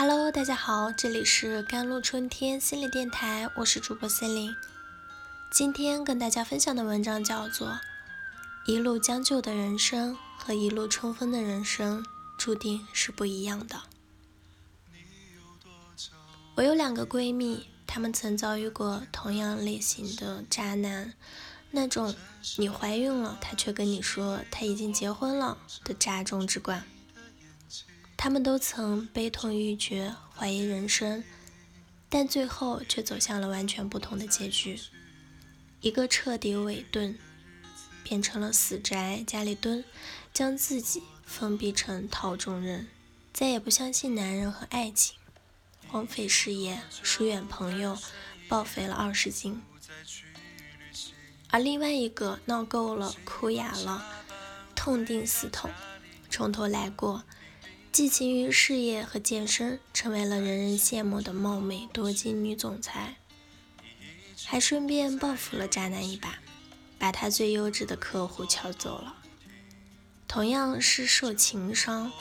Hello，大家好，这里是甘露春天心理电台，我是主播心灵。今天跟大家分享的文章叫做《一路将就的人生和一路冲锋的人生注定是不一样的》。我有两个闺蜜，她们曾遭遇过同样类型的渣男，那种你怀孕了，他却跟你说他已经结婚了的渣中之冠。他们都曾悲痛欲绝，怀疑人生，但最后却走向了完全不同的结局。一个彻底萎顿，变成了死宅家里蹲，将自己封闭成套中人，再也不相信男人和爱情，荒废事业，疏远朋友，报废了二十斤。而另外一个闹够了，哭哑了，痛定思痛，从头来过。寄情于事业和健身，成为了人人羡慕的貌美多金女总裁，还顺便报复了渣男一把，把他最优质的客户撬走了。同样是受情伤，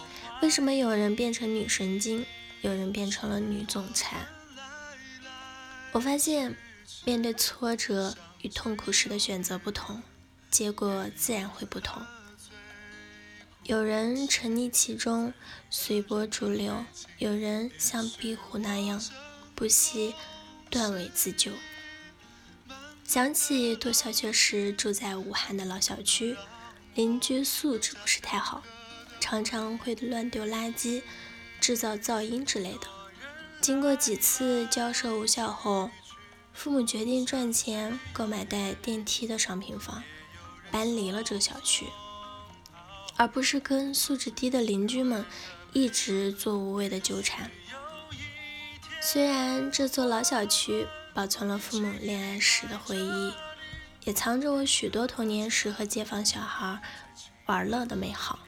为什么有人变成女神经，有人变成了女总裁？我发现，面对挫折与痛苦时的选择不同，结果自然会不同。有人沉溺其中，随波逐流；有人像壁虎那样不惜断尾自救。想起读小学时住在武汉的老小区，邻居素质不是太好，常常会乱丢垃圾、制造噪音之类的。经过几次交涉无效后，父母决定赚钱购买带电梯的商品房，搬离了这个小区。而不是跟素质低的邻居们一直做无谓的纠缠。虽然这座老小区保存了父母恋爱时的回忆，也藏着我许多童年时和街坊小孩玩乐的美好，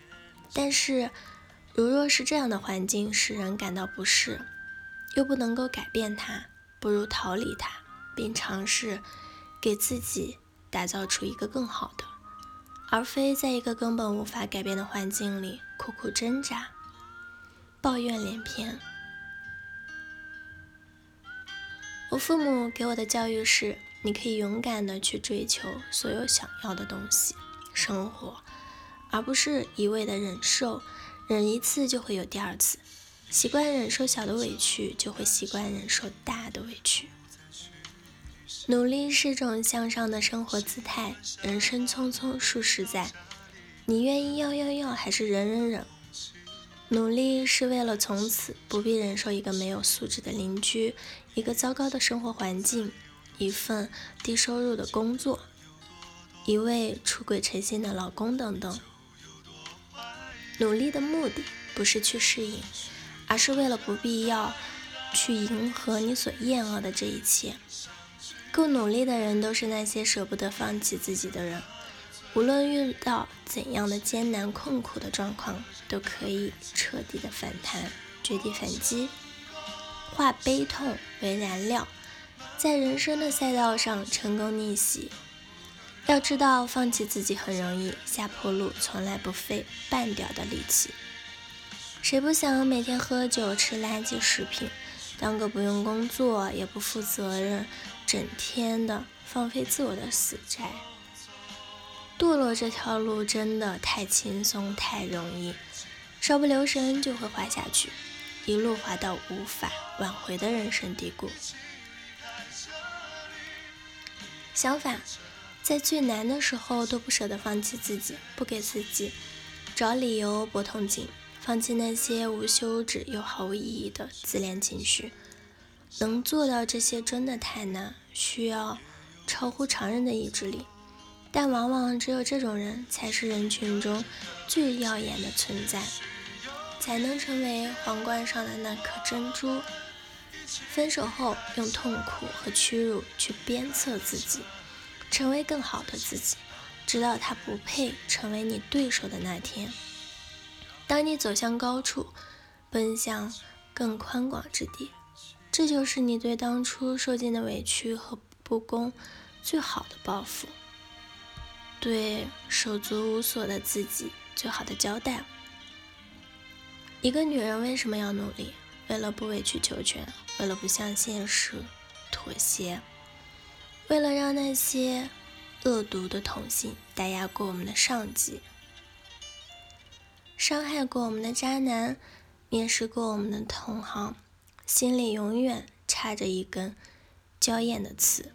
但是，如若是这样的环境使人感到不适，又不能够改变它，不如逃离它，并尝试给自己打造出一个更好的。而非在一个根本无法改变的环境里苦苦挣扎、抱怨连篇。我父母给我的教育是：你可以勇敢的去追求所有想要的东西、生活，而不是一味的忍受。忍一次就会有第二次，习惯忍受小的委屈，就会习惯忍受大的委屈。努力是种向上的生活姿态。人生匆匆数十载，你愿意要要要，还是忍忍忍？努力是为了从此不必忍受一个没有素质的邻居，一个糟糕的生活环境，一份低收入的工作，一位出轨成性的老公等等。努力的目的不是去适应，而是为了不必要去迎合你所厌恶的这一切。够努力的人，都是那些舍不得放弃自己的人。无论遇到怎样的艰难困苦的状况，都可以彻底的反弹，绝地反击，化悲痛为燃料，在人生的赛道上成功逆袭。要知道，放弃自己很容易，下坡路从来不费半点的力气。谁不想每天喝酒吃垃圾食品，当个不用工作也不负责任？整天的放飞自我的死宅，堕落这条路真的太轻松太容易，稍不留神就会滑下去，一路滑到无法挽回的人生低谷。相反，在最难的时候都不舍得放弃自己，不给自己找理由博痛紧，放弃那些无休止又毫无意义的自恋情绪。能做到这些真的太难，需要超乎常人的意志力。但往往只有这种人才是人群中最耀眼的存在，才能成为皇冠上的那颗珍珠。分手后，用痛苦和屈辱去鞭策自己，成为更好的自己，直到他不配成为你对手的那天。当你走向高处，奔向更宽广之地。这就是你对当初受尽的委屈和不公最好的报复，对手足无措的自己最好的交代。一个女人为什么要努力？为了不委曲求全，为了不向现实妥协，为了让那些恶毒的同性打压过我们的上级，伤害过我们的渣男，蔑视过我们的同行，心里永远插着一根娇艳的刺。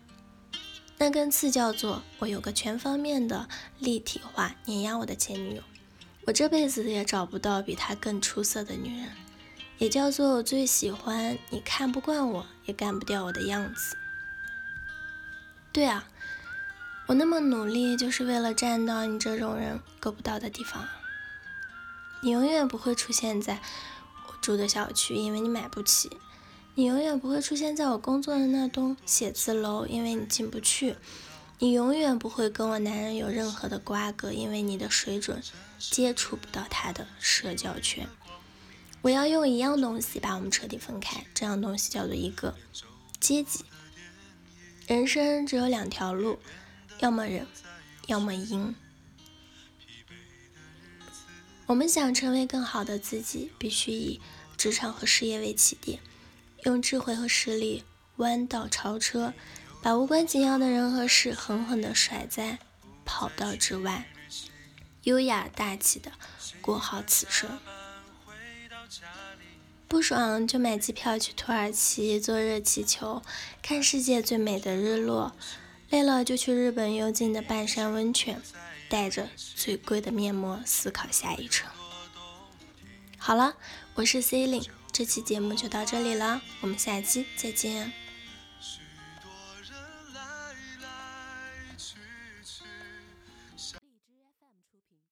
那根刺叫做我有个全方面的立体化碾压我的前女友，我这辈子也找不到比她更出色的女人。也叫做我最喜欢你看不惯我也干不掉我的样子。对啊，我那么努力就是为了站到你这种人够不到的地方。你永远不会出现在我住的小区，因为你买不起；你永远不会出现在我工作的那栋写字楼，因为你进不去；你永远不会跟我男人有任何的瓜葛，因为你的水准接触不到他的社交圈。我要用一样东西把我们彻底分开，这样东西叫做一个阶级。人生只有两条路，要么忍，要么赢。我们想成为更好的自己，必须以职场和事业为起点，用智慧和实力弯道超车，把无关紧要的人和事狠狠地甩在跑道之外，优雅大气的过好此生。不爽就买机票去土耳其坐热气球，看世界最美的日落；累了就去日本幽静的半山温泉，带着最贵的面膜思考下一程。好了，我是 Cling，，这期节目就到这里了，我们下期再见。